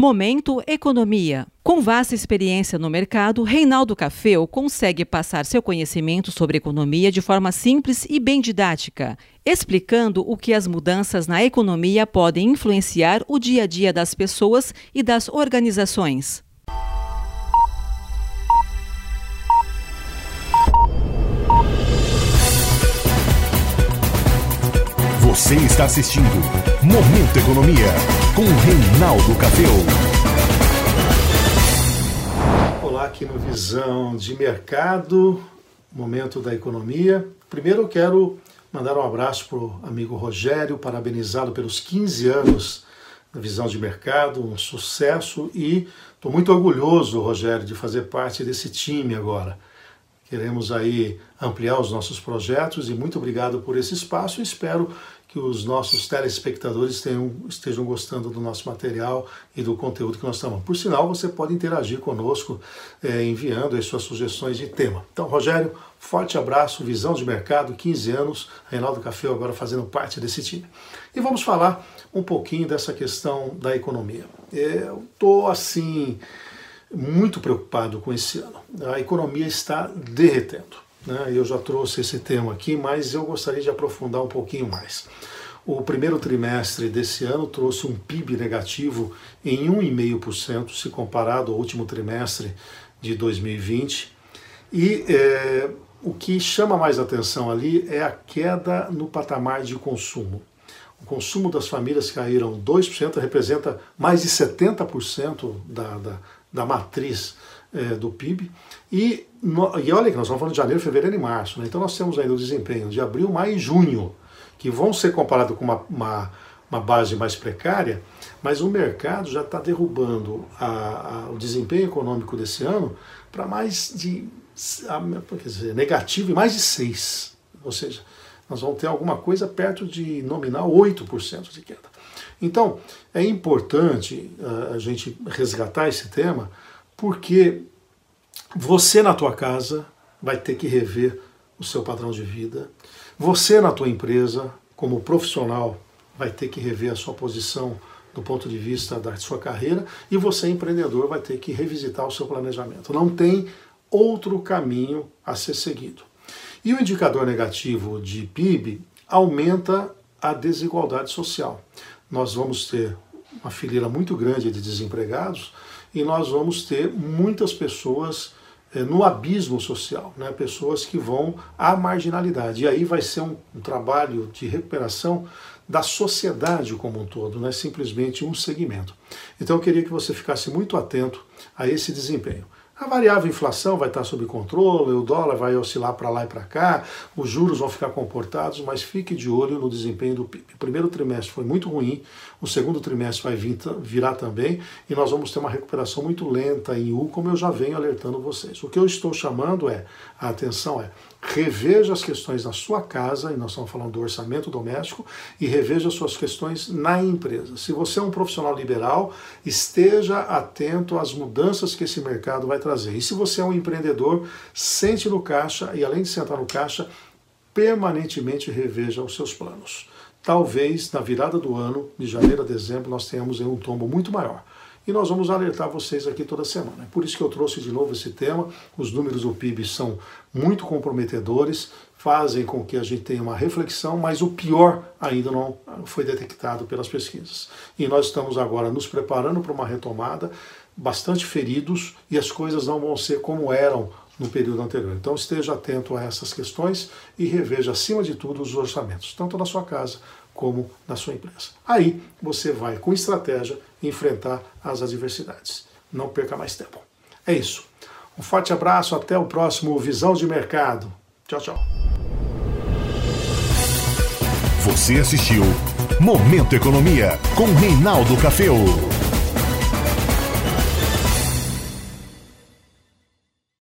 Momento Economia. Com vasta experiência no mercado, Reinaldo Cafeu consegue passar seu conhecimento sobre economia de forma simples e bem didática, explicando o que as mudanças na economia podem influenciar o dia a dia das pessoas e das organizações. Você está assistindo Momento Economia com Reinaldo Cafeu. Olá, aqui no Visão de Mercado, Momento da Economia. Primeiro eu quero mandar um abraço para o amigo Rogério, parabenizá-lo pelos 15 anos da Visão de Mercado, um sucesso e estou muito orgulhoso, Rogério, de fazer parte desse time agora. Queremos aí ampliar os nossos projetos e muito obrigado por esse espaço. Espero que os nossos telespectadores tenham, estejam gostando do nosso material e do conteúdo que nós estamos. Por sinal, você pode interagir conosco é, enviando as suas sugestões de tema. Então, Rogério, forte abraço, visão de mercado, 15 anos, Reinaldo Café agora fazendo parte desse time. E vamos falar um pouquinho dessa questão da economia. É, eu estou assim muito preocupado com esse ano. A economia está derretendo. Né? Eu já trouxe esse tema aqui, mas eu gostaria de aprofundar um pouquinho mais. O primeiro trimestre desse ano trouxe um PIB negativo em 1,5% se comparado ao último trimestre de 2020. E é, o que chama mais atenção ali é a queda no patamar de consumo. O consumo das famílias caíram 2%, representa mais de 70% da, da, da matriz é, do PIB. E, no, e olha que nós estamos falando de janeiro, fevereiro e março. Né? Então nós temos ainda o desempenho de abril, maio e junho, que vão ser comparados com uma, uma, uma, base mais precária, mas o mercado já está derrubando a, a, o desempenho econômico desse ano para mais de quer dizer, negativo e mais de 6. Ou seja, nós vamos ter alguma coisa perto de nominal 8% de queda. Então, é importante uh, a gente resgatar esse tema, porque você na tua casa vai ter que rever o seu padrão de vida. Você na tua empresa, como profissional, vai ter que rever a sua posição do ponto de vista da sua carreira e você empreendedor vai ter que revisitar o seu planejamento. Não tem outro caminho a ser seguido. E o indicador negativo de PIB aumenta a desigualdade social. Nós vamos ter uma fileira muito grande de desempregados e nós vamos ter muitas pessoas é, no abismo social, né? pessoas que vão à marginalidade. E aí vai ser um, um trabalho de recuperação da sociedade como um todo, não é simplesmente um segmento. Então eu queria que você ficasse muito atento a esse desempenho. A variável inflação vai estar sob controle, o dólar vai oscilar para lá e para cá, os juros vão ficar comportados, mas fique de olho no desempenho do PIB. O primeiro trimestre foi muito ruim, o segundo trimestre vai vir, virar também, e nós vamos ter uma recuperação muito lenta em U, como eu já venho alertando vocês. O que eu estou chamando é, a atenção é, reveja as questões na sua casa, e nós estamos falando do orçamento doméstico, e reveja as suas questões na empresa. Se você é um profissional liberal, esteja atento às mudanças que esse mercado vai trazer. E se você é um empreendedor, sente no caixa e além de sentar no caixa, permanentemente reveja os seus planos. Talvez na virada do ano, de janeiro a dezembro, nós tenhamos um tombo muito maior e nós vamos alertar vocês aqui toda semana. É por isso que eu trouxe de novo esse tema. Os números do PIB são muito comprometedores, fazem com que a gente tenha uma reflexão, mas o pior ainda não foi detectado pelas pesquisas. E nós estamos agora nos preparando para uma retomada, bastante feridos, e as coisas não vão ser como eram no período anterior. Então esteja atento a essas questões e reveja, acima de tudo, os orçamentos, tanto na sua casa como na sua empresa. Aí você vai, com estratégia, enfrentar as adversidades. Não perca mais tempo. É isso. Um forte abraço, até o próximo Visão de Mercado. Tchau, tchau. Você assistiu Momento Economia com Reinaldo Cafeu.